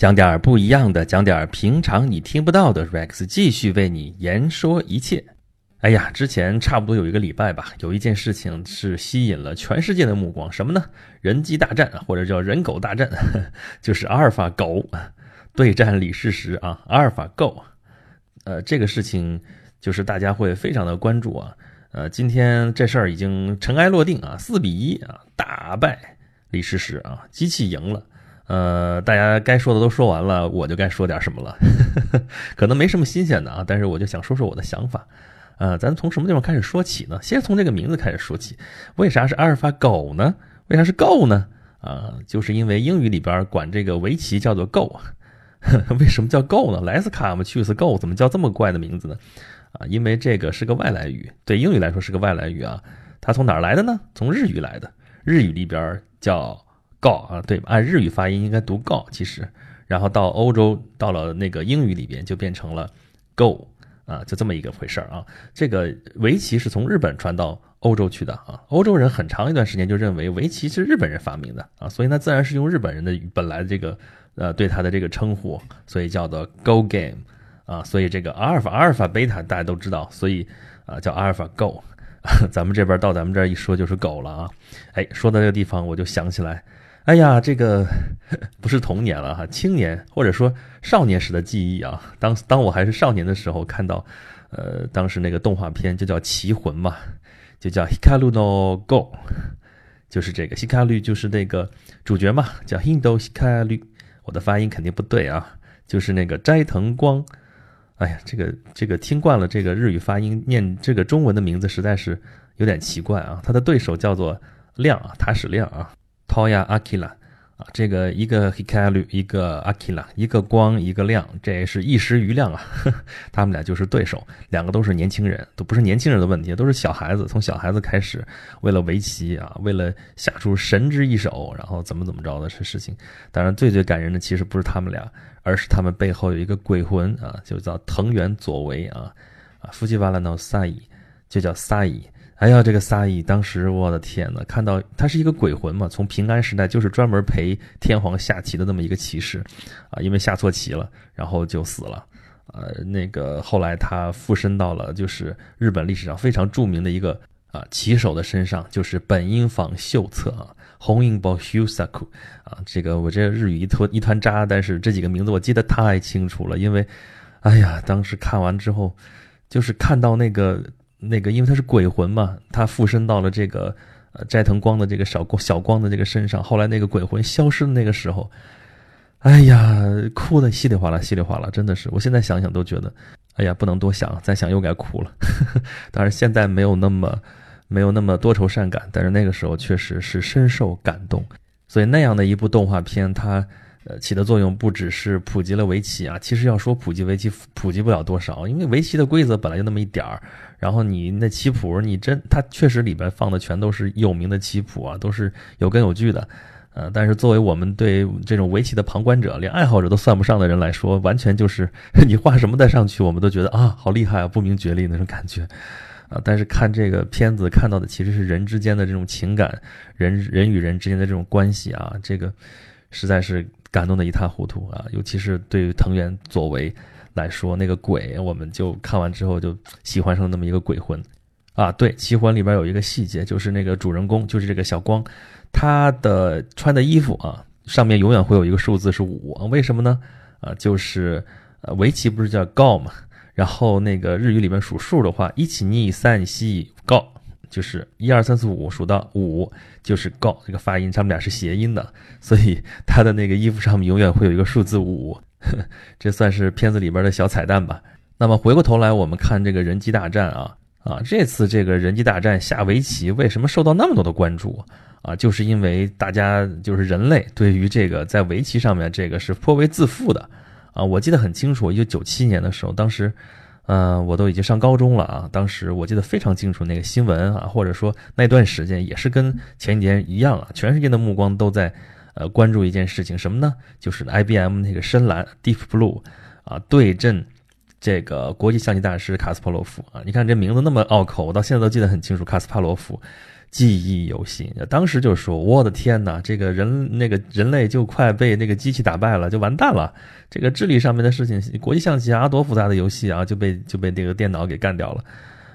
讲点儿不一样的，讲点儿平常你听不到的。Rex 继续为你言说一切。哎呀，之前差不多有一个礼拜吧，有一件事情是吸引了全世界的目光，什么呢？人机大战，或者叫人狗大战，就是阿尔法狗对战李世石啊，阿尔法 Go。呃，这个事情就是大家会非常的关注啊。呃，今天这事儿已经尘埃落定啊，四比一啊，大败李世石啊，机器赢了。呃，大家该说的都说完了，我就该说点什么了。可能没什么新鲜的啊，但是我就想说说我的想法。呃，咱从什么地方开始说起呢？先从这个名字开始说起。为啥是阿尔法狗呢？为啥是 Go 呢？啊，就是因为英语里边管这个围棋叫做 Go。为什么叫 Go 呢？莱斯卡嘛去 s Go，怎么叫这么怪的名字呢？啊，因为这个是个外来语，对英语来说是个外来语啊。它从哪儿来的呢？从日语来的。日语里边叫。告啊，对，按日语发音应该读告，其实，然后到欧洲，到了那个英语里边就变成了 go 啊，就这么一个回事儿啊。这个围棋是从日本传到欧洲去的啊，欧洲人很长一段时间就认为围棋是日本人发明的啊，所以呢，自然是用日本人的本来这个呃对他的这个称呼，所以叫做 go game 啊，所以这个阿尔法、阿尔法、贝塔大家都知道，所以啊叫阿尔法 go，咱们这边到咱们这儿一说就是狗了啊。哎，说到这个地方我就想起来。哎呀，这个 不是童年了哈，青年或者说少年时的记忆啊。当当我还是少年的时候，看到，呃，当时那个动画片就叫《棋魂》嘛，就叫 Hikaru no Go，就是这个 Hikaru 就是那个主角嘛，叫 Hindo Hikaru。我的发音肯定不对啊，就是那个斋藤光。哎呀，这个这个听惯了这个日语发音，念这个中文的名字实在是有点奇怪啊。他的对手叫做亮啊，塔矢亮啊。Toya Akila 啊，这个一个 Hikaru，一个 Akila，一个光，一个亮，这也是一时余亮啊呵。他们俩就是对手，两个都是年轻人，都不是年轻人的问题，都是小孩子。从小孩子开始，为了围棋啊，为了下出神之一手，然后怎么怎么着的这事情。当然，最最感人的其实不是他们俩，而是他们背后有一个鬼魂啊，就叫藤原佐为啊，啊，夫妻瓦拉诺萨伊，就叫萨伊。哎呀，这个萨伊当时，我的天呐，看到他是一个鬼魂嘛，从平安时代就是专门陪天皇下棋的那么一个骑士，啊，因为下错棋了，然后就死了，呃，那个后来他附身到了就是日本历史上非常著名的一个啊棋手的身上，就是本因坊秀策啊，红樱包秀萨库啊，这个我这日语一团一团渣，但是这几个名字我记得太清楚了，因为，哎呀，当时看完之后，就是看到那个。那个，因为他是鬼魂嘛，他附身到了这个呃斋藤光的这个小光小光的这个身上。后来那个鬼魂消失的那个时候，哎呀，哭的稀里哗啦，稀里哗啦，真的是。我现在想想都觉得，哎呀，不能多想，再想又该哭了。当然现在没有那么没有那么多愁善感，但是那个时候确实是深受感动。所以那样的一部动画片，它。呃，起的作用不只是普及了围棋啊，其实要说普及围棋，普及不了多少，因为围棋的规则本来就那么一点儿。然后你那棋谱，你真它确实里边放的全都是有名的棋谱啊，都是有根有据的。呃，但是作为我们对这种围棋的旁观者，连爱好者都算不上的人来说，完全就是 你画什么再上去，我们都觉得啊，好厉害啊，不明觉厉那种感觉啊。但是看这个片子看到的其实是人之间的这种情感，人人与人之间的这种关系啊，这个实在是。感动的一塌糊涂啊！尤其是对于藤原佐为来说，那个鬼，我们就看完之后就喜欢上那么一个鬼魂啊。对，《棋魂》里边有一个细节，就是那个主人公，就是这个小光，他的穿的衣服啊，上面永远会有一个数字是五，为什么呢？啊，就是呃，围棋不是叫 Go 嘛？然后那个日语里面数数的话，一起逆三西 Go。就是一二三四五数到五就是 go 这个发音，他们俩是谐音的，所以 他的那个衣服上面永远会有一个数字五，这算是片子里边的小彩蛋吧。那么回过头来，我们看这个人机大战啊啊，这次这个人机大战下围棋为什么受到那么多的关注啊？就是因为大家就是人类对于这个在围棋上面这个是颇为自负的啊。我记得很清楚，一九九七年的时候，当时。嗯，我都已经上高中了啊！当时我记得非常清楚，那个新闻啊，或者说那段时间也是跟前几年一样啊，全世界的目光都在呃关注一件事情，什么呢？就是 IBM 那个深蓝 Deep Blue 啊对阵这个国际象棋大师卡斯帕罗夫啊，你看这名字那么拗口，我到现在都记得很清楚。卡斯帕罗夫记忆犹新，当时就说：“我的天哪，这个人那个人类就快被那个机器打败了，就完蛋了。这个智力上面的事情，国际象棋啊，多复杂的游戏啊，就被就被这个电脑给干掉了。”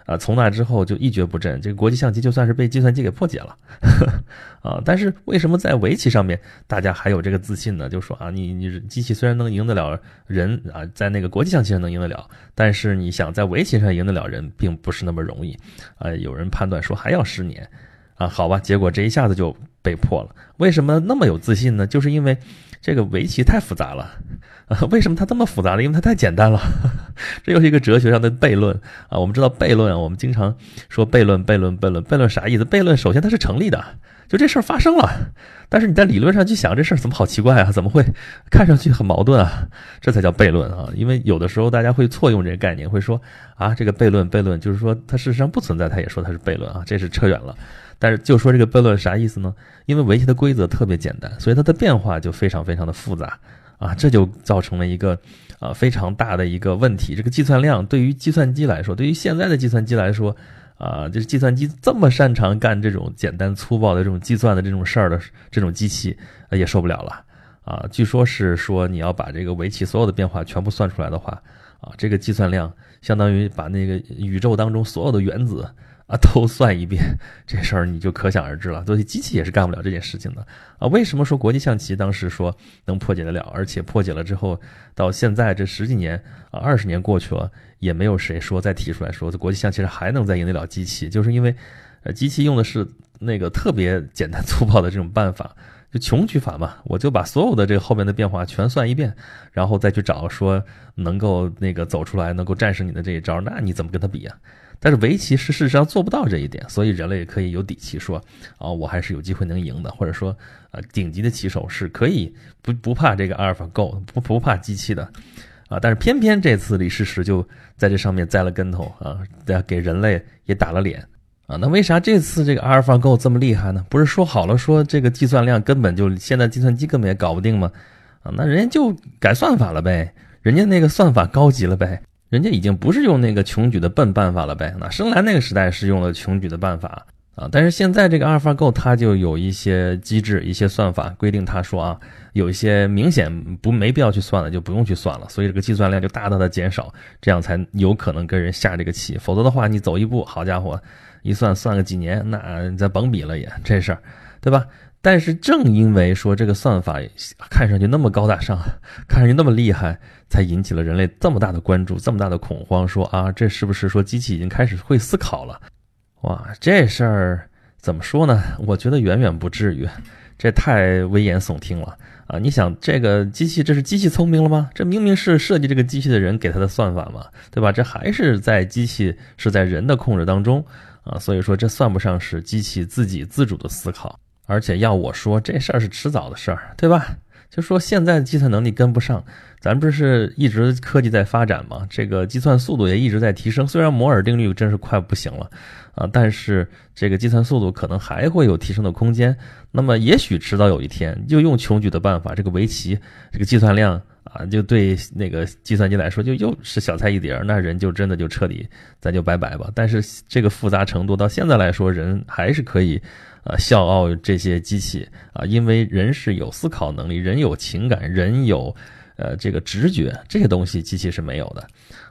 啊，从那之后就一蹶不振，这个国际象棋就算是被计算机给破解了，啊，但是为什么在围棋上面大家还有这个自信呢？就说啊，你你机器虽然能赢得了人啊，在那个国际象棋上能赢得了，但是你想在围棋上赢得了人，并不是那么容易，啊，有人判断说还要十年，啊，好吧，结果这一下子就被破了。为什么那么有自信呢？就是因为这个围棋太复杂了。啊，为什么它这么复杂呢？因为它太简单了。这又是一个哲学上的悖论啊。我们知道悖论啊，我们经常说悖论、悖论、悖论、悖论啥意思？悖论首先它是成立的，就这事儿发生了。但是你在理论上去想，这事儿怎么好奇怪啊？怎么会看上去很矛盾啊？这才叫悖论啊。因为有的时候大家会错用这个概念，会说啊，这个悖论、悖论就是说它事实上不存在，他也说它是悖论啊。这是扯远了。但是就说这个悖论啥意思呢？因为围棋的规则特别简单，所以它的变化就非常非常的复杂。啊，这就造成了一个，啊非常大的一个问题。这个计算量对于计算机来说，对于现在的计算机来说，啊，就是计算机这么擅长干这种简单粗暴的这种计算的这种事儿的这种机器，也受不了了。啊，据说是说你要把这个围棋所有的变化全部算出来的话，啊，这个计算量相当于把那个宇宙当中所有的原子。啊，都算一遍，这事儿你就可想而知了。所以机器也是干不了这件事情的啊。为什么说国际象棋当时说能破解得了，而且破解了之后，到现在这十几年啊，二十年过去了，也没有谁说再提出来说这国际象棋还能再赢得了机器，就是因为，呃，机器用的是那个特别简单 粗暴的这种办法，就穷举法嘛。我就把所有的这个后面的变化全算一遍，然后再去找说能够那个走出来，能够战胜你的这一招，那你怎么跟他比啊？但是围棋是事实上做不到这一点，所以人类可以有底气说，啊，我还是有机会能赢的，或者说，呃，顶级的棋手是可以不不怕这个阿尔法 Go，不不怕机器的，啊，但是偏偏这次李世石就在这上面栽了跟头啊，给人类也打了脸啊，那为啥这次这个阿尔法 Go 这么厉害呢？不是说好了说这个计算量根本就现在计算机根本也搞不定吗？啊，那人家就改算法了呗，人家那个算法高级了呗。人家已经不是用那个穷举的笨办法了呗？那生来那个时代是用了穷举的办法啊，但是现在这个阿尔法 Go 它就有一些机制、一些算法规定，他说啊，有一些明显不没必要去算了，就不用去算了，所以这个计算量就大大的减少，这样才有可能跟人下这个棋。否则的话，你走一步，好家伙，一算算个几年，那咱甭比了也这事儿，对吧？但是正因为说这个算法看上去那么高大上，看上去那么厉害，才引起了人类这么大的关注，这么大的恐慌。说啊，这是不是说机器已经开始会思考了？哇，这事儿怎么说呢？我觉得远远不至于，这太危言耸听了啊！你想，这个机器这是机器聪明了吗？这明明是设计这个机器的人给它的算法嘛，对吧？这还是在机器是在人的控制当中啊，所以说这算不上是机器自己自主的思考。而且要我说，这事儿是迟早的事儿，对吧？就说现在计算能力跟不上，咱不是一直科技在发展吗？这个计算速度也一直在提升。虽然摩尔定律真是快不行了啊，但是这个计算速度可能还会有提升的空间。那么也许迟早有一天，就用穷举的办法，这个围棋这个计算量啊，就对那个计算机来说就又是小菜一碟，那人就真的就彻底咱就拜拜吧。但是这个复杂程度到现在来说，人还是可以。啊，笑傲这些机器啊，因为人是有思考能力，人有情感，人有，呃，这个直觉，这些东西机器是没有的，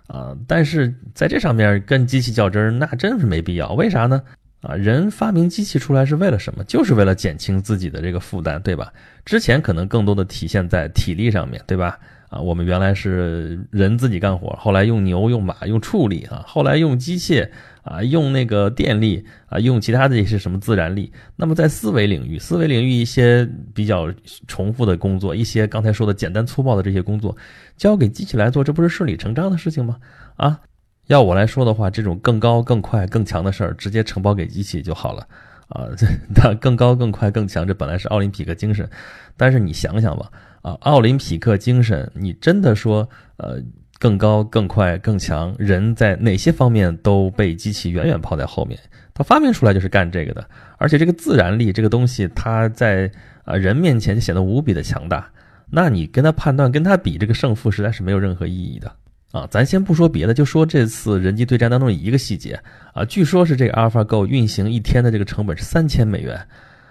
啊，但是在这上面跟机器较真，那真是没必要。为啥呢？啊，人发明机器出来是为了什么？就是为了减轻自己的这个负担，对吧？之前可能更多的体现在体力上面对吧？啊，我们原来是人自己干活，后来用牛、用马、用畜力啊，后来用机械。啊，用那个电力啊，用其他的一些什么自然力。那么在思维领域，思维领域一些比较重复的工作，一些刚才说的简单粗暴的这些工作，交给机器来做，这不是顺理成章的事情吗？啊，要我来说的话，这种更高、更快、更强的事儿，直接承包给机器就好了。啊，这它更高、更快、更强，这本来是奥林匹克精神，但是你想想吧，啊，奥林匹克精神，你真的说，呃。更高、更快、更强，人在哪些方面都被机器远远抛在后面。他发明出来就是干这个的，而且这个自然力这个东西，它在啊人面前就显得无比的强大。那你跟他判断、跟他比这个胜负，实在是没有任何意义的啊，咱先不说别的，就说这次人机对战当中一个细节啊，据说是这个 AlphaGo 运行一天的这个成本是三千美元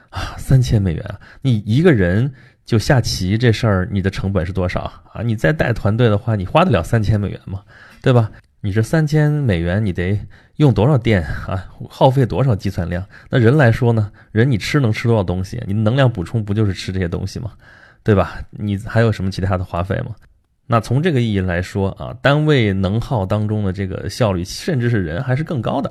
啊，三千美元，你一个人就下棋这事儿，你的成本是多少啊？你再带团队的话，你花得了三千美元吗？对吧？你这三千美元，你得用多少电啊？耗费多少计算量？那人来说呢？人你吃能吃多少东西？你能量补充不就是吃这些东西吗？对吧？你还有什么其他的花费吗？那从这个意义来说啊，单位能耗当中的这个效率，甚至是人还是更高的，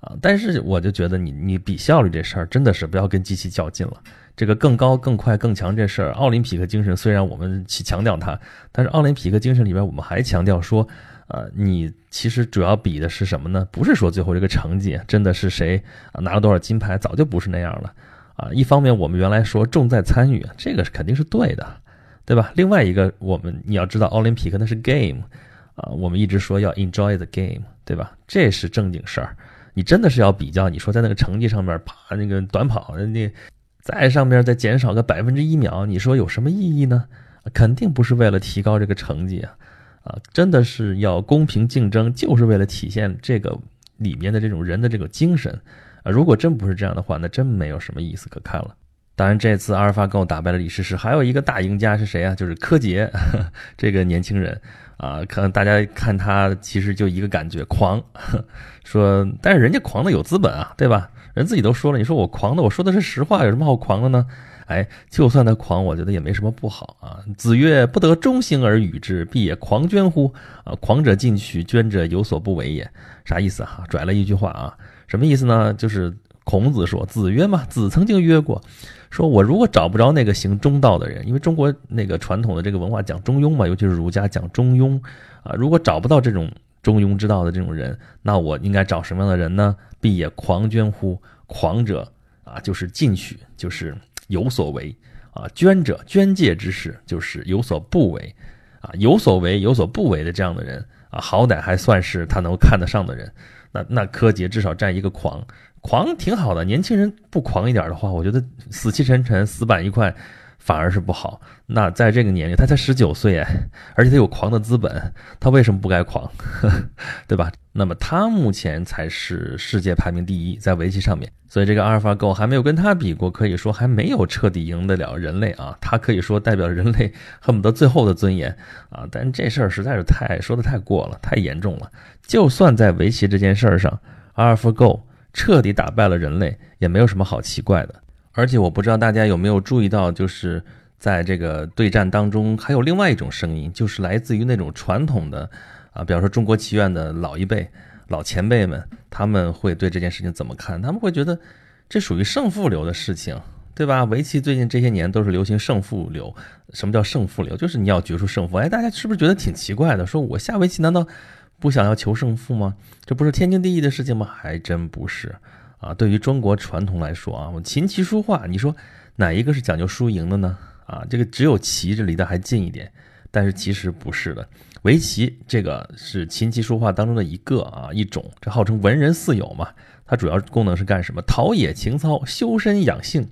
啊，但是我就觉得你你比效率这事儿真的是不要跟机器较劲了。这个更高、更快、更强这事儿，奥林匹克精神虽然我们去强调它，但是奥林匹克精神里边我们还强调说，呃，你其实主要比的是什么呢？不是说最后这个成绩真的是谁拿了多少金牌，早就不是那样了，啊，一方面我们原来说重在参与，这个是肯定是对的。对吧？另外一个，我们你要知道，奥林匹克那是 game，啊，我们一直说要 enjoy the game，对吧？这是正经事儿。你真的是要比较，你说在那个成绩上面，爬那个短跑，那在上面再减少个百分之一秒，你说有什么意义呢？肯定不是为了提高这个成绩啊，啊，真的是要公平竞争，就是为了体现这个里面的这种人的这个精神啊。如果真不是这样的话，那真没有什么意思可看了。当然，这次阿尔法狗打败了李世石，还有一个大赢家是谁啊？就是柯洁 这个年轻人啊。可能大家看他其实就一个感觉，狂。说，但是人家狂的有资本啊，对吧？人自己都说了，你说我狂的，我说的是实话，有什么好狂的呢？哎，就算他狂，我觉得也没什么不好啊。子曰：“不得中行而与之，必也狂捐乎？”啊，狂者进取，捐者有所不为也。啥意思啊？拽了一句话啊，什么意思呢？就是孔子说，子曰嘛，子曾经曰过。说我如果找不着那个行中道的人，因为中国那个传统的这个文化讲中庸嘛，尤其是儒家讲中庸啊，如果找不到这种中庸之道的这种人，那我应该找什么样的人呢？必也狂捐乎？狂者啊，就是进取，就是有所为啊；捐者，捐介之事，就是有所不为啊。有所为、有所不为的这样的人啊，好歹还算是他能够看得上的人。那那柯洁至少占一个狂。狂挺好的，年轻人不狂一点的话，我觉得死气沉沉、死板一块，反而是不好。那在这个年龄，他才十九岁哎，而且他有狂的资本，他为什么不该狂？对吧？那么他目前才是世界排名第一，在围棋上面，所以这个阿尔法狗还没有跟他比过，可以说还没有彻底赢得了人类啊。他可以说代表人类恨不得最后的尊严啊。但这事儿实在是太说的太过了，太严重了。就算在围棋这件事儿上，阿尔法狗。彻底打败了人类，也没有什么好奇怪的。而且我不知道大家有没有注意到，就是在这个对战当中，还有另外一种声音，就是来自于那种传统的啊，比方说中国棋院的老一辈、老前辈们，他们会对这件事情怎么看？他们会觉得这属于胜负流的事情，对吧？围棋最近这些年都是流行胜负流。什么叫胜负流？就是你要决出胜负。哎，大家是不是觉得挺奇怪的？说我下围棋难道？不想要求胜负吗？这不是天经地义的事情吗？还真不是啊！对于中国传统来说啊，我琴棋书画，你说哪一个是讲究输赢的呢？啊，这个只有棋这离得还近一点，但是其实不是的。围棋这个是琴棋书画当中的一个啊一种，这号称文人四友嘛。它主要功能是干什么？陶冶情操，修身养性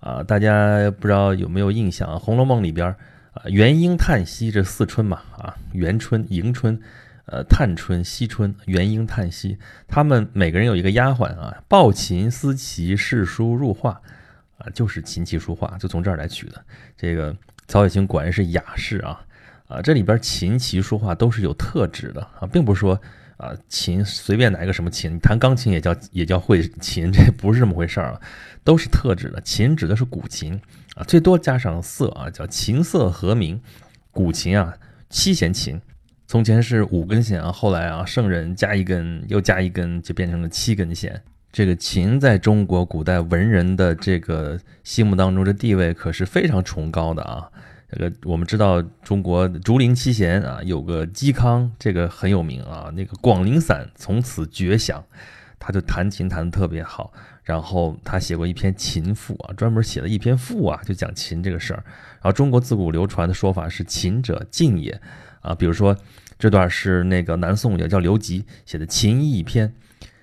啊！大家不知道有没有印象啊？《红楼梦》里边啊，元婴叹息这四春嘛啊，元春、迎春。呃，探春、惜春、元婴、叹息，他们每个人有一个丫鬟啊，抱琴、思棋、视书、入画，啊，就是琴棋书画，就从这儿来取的。这个曹雪芹果然是雅士啊，啊，这里边琴棋书画都是有特指的啊，并不是说啊，琴随便拿一个什么琴，弹钢琴也叫也叫会琴，这不是这么回事儿啊，都是特指的。琴指的是古琴啊，最多加上色啊，叫琴瑟和鸣。古琴啊，七弦琴。从前是五根弦啊，后来啊，圣人加一根，又加一根，就变成了七根弦。这个琴在中国古代文人的这个心目当中的地位可是非常崇高的啊。这个我们知道，中国竹林七贤啊，有个嵇康，这个很有名啊。那个广陵散从此绝响，他就弹琴弹得特别好。然后他写过一篇琴赋啊，专门写了一篇赋啊，就讲琴这个事儿。然后中国自古流传的说法是“琴者静也”。啊，比如说这段是那个南宋也叫刘吉写的《秦义篇》，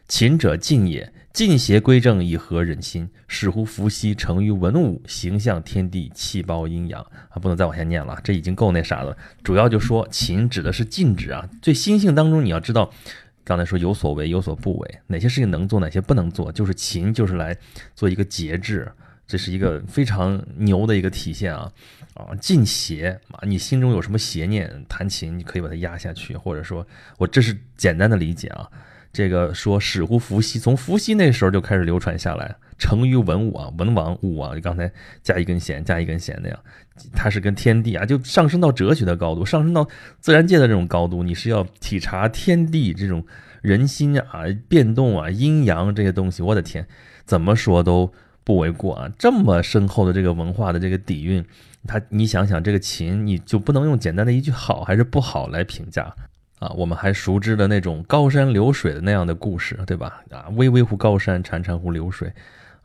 秦者静也，进邪归正，以和人心。使乎伏羲，成于文武，形象天地，气包阴阳啊！不能再往下念了，这已经够那啥了。主要就说勤指的是禁止啊。最心性当中，你要知道，刚才说有所为，有所不为，哪些事情能做，哪些不能做，就是勤，就是来做一个节制。这是一个非常牛的一个体现啊啊！禁邪啊，你心中有什么邪念，弹琴你可以把它压下去，或者说我这是简单的理解啊。这个说始乎伏羲，从伏羲那时候就开始流传下来，成于文武啊，文王武啊，就刚才加一根弦，加一根弦那样，它是跟天地啊，就上升到哲学的高度，上升到自然界的这种高度，你是要体察天地这种人心啊变动啊阴阳这些东西，我的天，怎么说都不为过啊！这么深厚的这个文化的这个底蕴，它你想想这个琴，你就不能用简单的一句好还是不好来评价。啊，我们还熟知的那种高山流水的那样的故事，对吧？啊，巍巍乎高山，潺潺乎流水。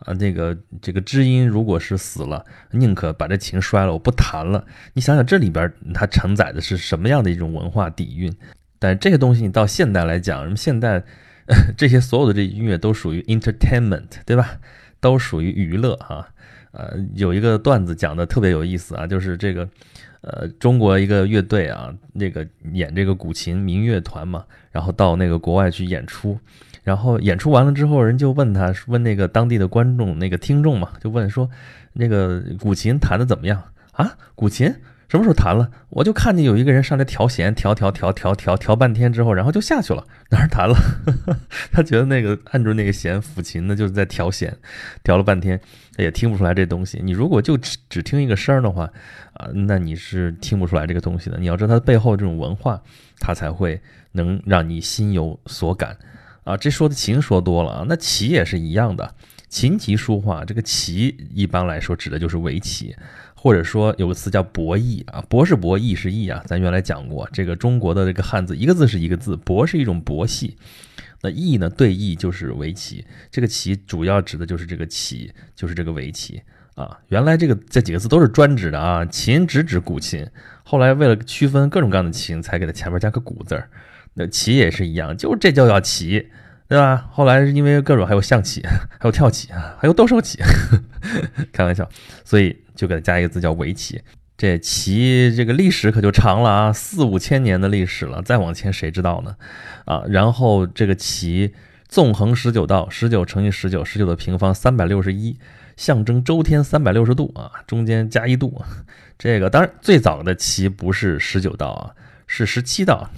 啊，那个这个知音如果是死了，宁可把这琴摔了，我不弹了。你想想这里边它承载的是什么样的一种文化底蕴？但这些东西你到现代来讲，什么现代 这些所有的这音乐都属于 entertainment，对吧？都属于娱乐啊。呃，有一个段子讲的特别有意思啊，就是这个。呃，中国一个乐队啊，那个演这个古琴民乐团嘛，然后到那个国外去演出，然后演出完了之后，人就问他，问那个当地的观众，那个听众嘛，就问说，那个古琴弹的怎么样啊？古琴。什么时候弹了？我就看见有一个人上来调弦，调调调调调调半天之后，然后就下去了，哪儿弹了？他觉得那个按住那个弦抚琴的就是在调弦，调了半天也听不出来这东西。你如果就只只听一个声的话，啊，那你是听不出来这个东西的。你要知道它背后这种文化，它才会能让你心有所感啊。这说的琴说多了啊，那棋也是一样的，琴棋书画这个棋一般来说指的就是围棋。或者说有个词叫博弈啊，博是博，弈是弈啊。咱原来讲过，这个中国的这个汉字，一个字是一个字，博是一种博戏，那弈呢，对弈就是围棋。这个棋主要指的就是这个棋，就是这个围棋啊。原来这个这几个字都是专指的啊，琴只指古琴，后来为了区分各种各样的琴，才给它前面加个古字儿。那棋也是一样，就这叫叫棋。对吧？后来是因为各种还有象棋，还有跳棋啊，还有斗兽棋，开玩笑，所以就给它加一个字叫围棋。这棋这个历史可就长了啊，四五千年的历史了，再往前谁知道呢？啊，然后这个棋纵横十九道，十九乘以十九，十九的平方三百六十一，象征周天三百六十度啊，中间加一度。这个当然最早的棋不是十九道啊，是十七道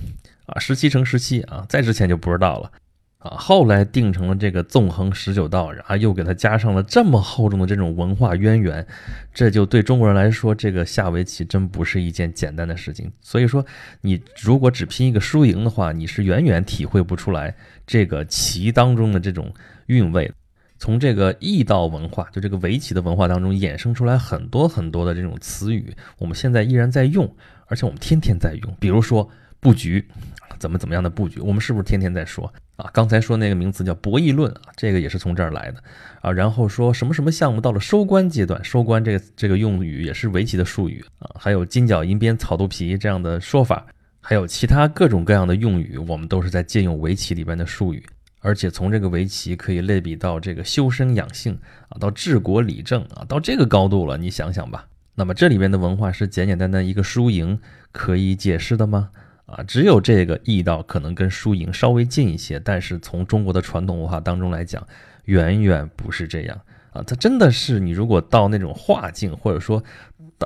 啊，十七乘十七啊，再之前就不知道了。啊，后来定成了这个纵横十九道，然后又给它加上了这么厚重的这种文化渊源，这就对中国人来说，这个下围棋真不是一件简单的事情。所以说，你如果只拼一个输赢的话，你是远远体会不出来这个棋当中的这种韵味。从这个易道文化，就这个围棋的文化当中衍生出来很多很多的这种词语，我们现在依然在用，而且我们天天在用。比如说布局，怎么怎么样的布局，我们是不是天天在说？啊，刚才说那个名词叫博弈论啊，这个也是从这儿来的啊。然后说什么什么项目到了收官阶段，收官这个这个用语也是围棋的术语啊。还有金角银边草肚皮这样的说法，还有其他各种各样的用语，我们都是在借用围棋里边的术语。而且从这个围棋可以类比到这个修身养性啊，到治国理政啊，到这个高度了，你想想吧。那么这里边的文化是简简单单一个输赢可以解释的吗？啊，只有这个易道可能跟输赢稍微近一些，但是从中国的传统文化当中来讲，远远不是这样啊！它真的是你如果到那种化境，或者说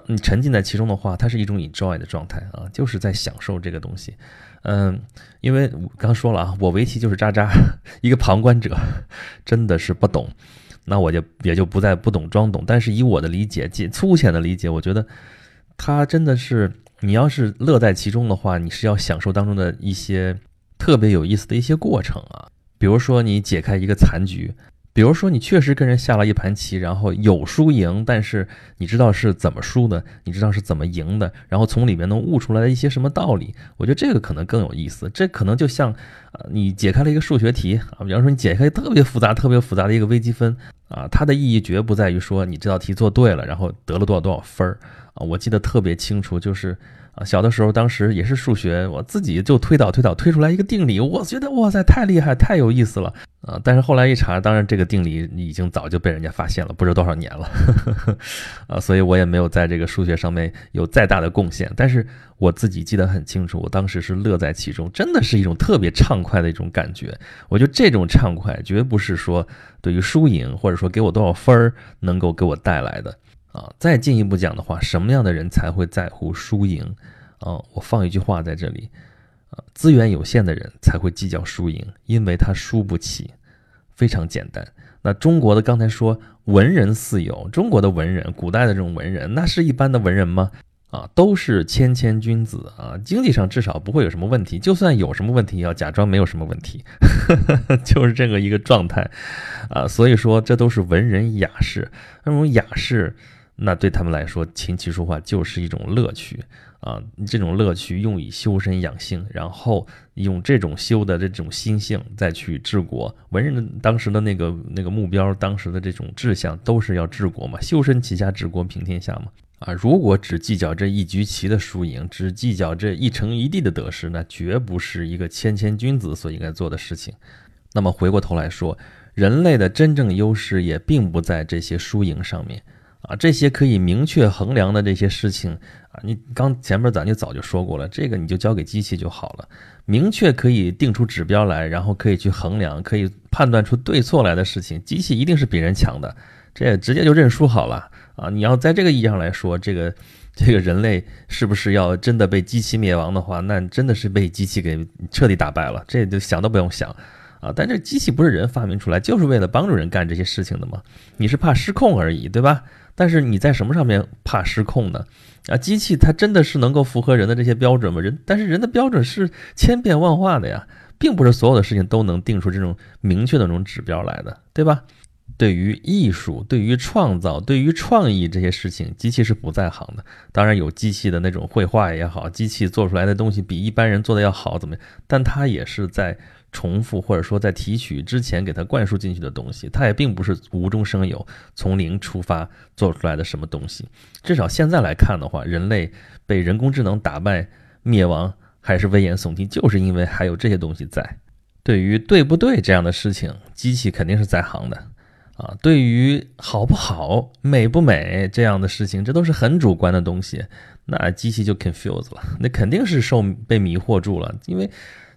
你沉浸在其中的话，它是一种 enjoy 的状态啊，就是在享受这个东西。嗯，因为我刚说了啊，我围棋就是渣渣，一个旁观者，真的是不懂，那我就也就不再不懂装懂。但是以我的理解，简粗浅的理解，我觉得他真的是。你要是乐在其中的话，你是要享受当中的一些特别有意思的一些过程啊。比如说你解开一个残局，比如说你确实跟人下了一盘棋，然后有输赢，但是你知道是怎么输的，你知道是怎么赢的，然后从里面能悟出来一些什么道理。我觉得这个可能更有意思。这可能就像呃，你解开了一个数学题啊，比方说你解开特别复杂、特别复杂的一个微积分啊，它的意义绝不在于说你这道题做对了，然后得了多少多少分儿。啊，我记得特别清楚，就是啊，小的时候当时也是数学，我自己就推导推导推出来一个定理，我觉得哇塞太厉害太有意思了啊！但是后来一查，当然这个定理已经早就被人家发现了，不知多少年了呵呵啊，所以我也没有在这个数学上面有再大的贡献。但是我自己记得很清楚，我当时是乐在其中，真的是一种特别畅快的一种感觉。我觉得这种畅快绝不是说对于输赢或者说给我多少分儿能够给我带来的。啊，再进一步讲的话，什么样的人才会在乎输赢？啊，我放一句话在这里，啊，资源有限的人才会计较输赢，因为他输不起，非常简单。那中国的刚才说文人四友，中国的文人，古代的这种文人，那是一般的文人吗？啊，都是谦谦君子啊，经济上至少不会有什么问题，就算有什么问题，也要假装没有什么问题，就是这个一个状态，啊，所以说这都是文人雅士，那种雅士。那对他们来说，琴棋书画就是一种乐趣啊！这种乐趣用以修身养性，然后用这种修的这种心性再去治国。文人的当时的那个那个目标，当时的这种志向，都是要治国嘛，修身齐家治国平天下嘛。啊，如果只计较这一局棋的输赢，只计较这一城一地的得失，那绝不是一个谦谦君子所应该做的事情。那么回过头来说，人类的真正优势也并不在这些输赢上面。啊，这些可以明确衡量的这些事情啊，你刚前面咱就早就说过了，这个你就交给机器就好了。明确可以定出指标来，然后可以去衡量，可以判断出对错来的事情，机器一定是比人强的，这直接就认输好了啊！你要在这个意义上来说，这个这个人类是不是要真的被机器灭亡的话，那真的是被机器给彻底打败了，这就想都不用想啊！但这机器不是人发明出来，就是为了帮助人干这些事情的吗？你是怕失控而已，对吧？但是你在什么上面怕失控呢？啊，机器它真的是能够符合人的这些标准吗？人，但是人的标准是千变万化的呀，并不是所有的事情都能定出这种明确的那种指标来的，对吧？对于艺术、对于创造、对于创意这些事情，机器是不在行的。当然有机器的那种绘画也好，机器做出来的东西比一般人做的要好，怎么样？但它也是在。重复或者说在提取之前给它灌输进去的东西，它也并不是无中生有，从零出发做出来的什么东西。至少现在来看的话，人类被人工智能打败灭亡还是危言耸听，就是因为还有这些东西在。对于对不对这样的事情，机器肯定是在行的啊。对于好不好、美不美这样的事情，这都是很主观的东西，那机器就 confused 了，那肯定是受被迷惑住了，因为。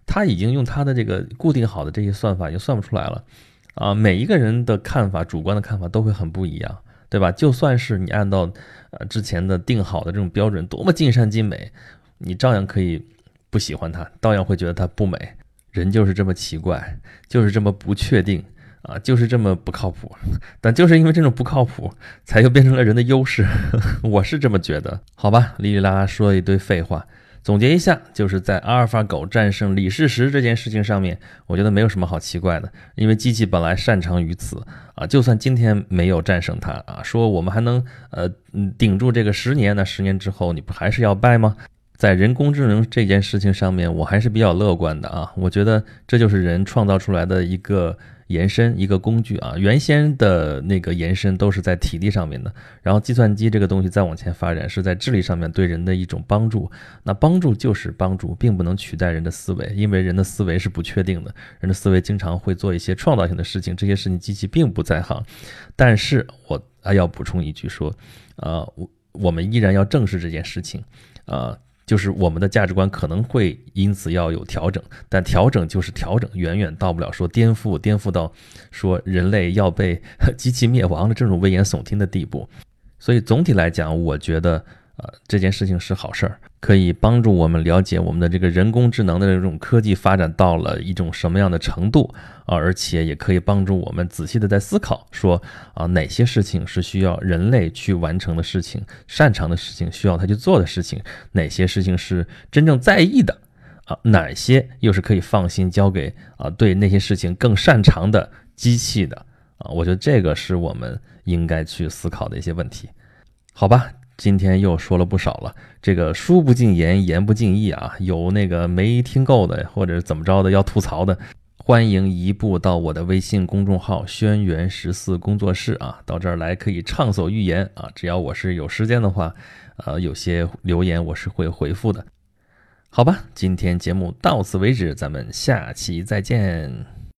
他已经用他的这个固定好的这些算法，已经算不出来了，啊，每一个人的看法、主观的看法都会很不一样，对吧？就算是你按照呃之前的定好的这种标准，多么尽善尽美，你照样可以不喜欢它，照样会觉得它不美。人就是这么奇怪，就是这么不确定啊，就是这么不靠谱。但就是因为这种不靠谱，才又变成了人的优势。我是这么觉得，好吧？哩哩啦啦说一堆废话。总结一下，就是在阿尔法狗战胜李世石这件事情上面，我觉得没有什么好奇怪的，因为机器本来擅长于此啊。就算今天没有战胜它啊，说我们还能呃顶住这个十年，那十年之后你不还是要败吗？在人工智能这件事情上面，我还是比较乐观的啊。我觉得这就是人创造出来的一个。延伸一个工具啊，原先的那个延伸都是在体力上面的，然后计算机这个东西再往前发展是在智力上面对人的一种帮助。那帮助就是帮助，并不能取代人的思维，因为人的思维是不确定的，人的思维经常会做一些创造性的事情，这些事情机器并不在行。但是我还要补充一句说，呃，我我们依然要正视这件事情，啊。就是我们的价值观可能会因此要有调整，但调整就是调整，远远到不了说颠覆，颠覆到说人类要被 机器灭亡的这种危言耸听的地步。所以总体来讲，我觉得。呃，这件事情是好事儿，可以帮助我们了解我们的这个人工智能的这种科技发展到了一种什么样的程度啊，而且也可以帮助我们仔细的在思考，说啊哪些事情是需要人类去完成的事情，擅长的事情需要他去做的事情，哪些事情是真正在意的啊，哪些又是可以放心交给啊对那些事情更擅长的机器的啊，我觉得这个是我们应该去思考的一些问题，好吧。今天又说了不少了，这个书不尽言，言不尽意啊，有那个没听够的，或者怎么着的要吐槽的，欢迎移步到我的微信公众号“轩辕十四工作室”啊，到这儿来可以畅所欲言啊。只要我是有时间的话，呃，有些留言我是会回复的。好吧，今天节目到此为止，咱们下期再见。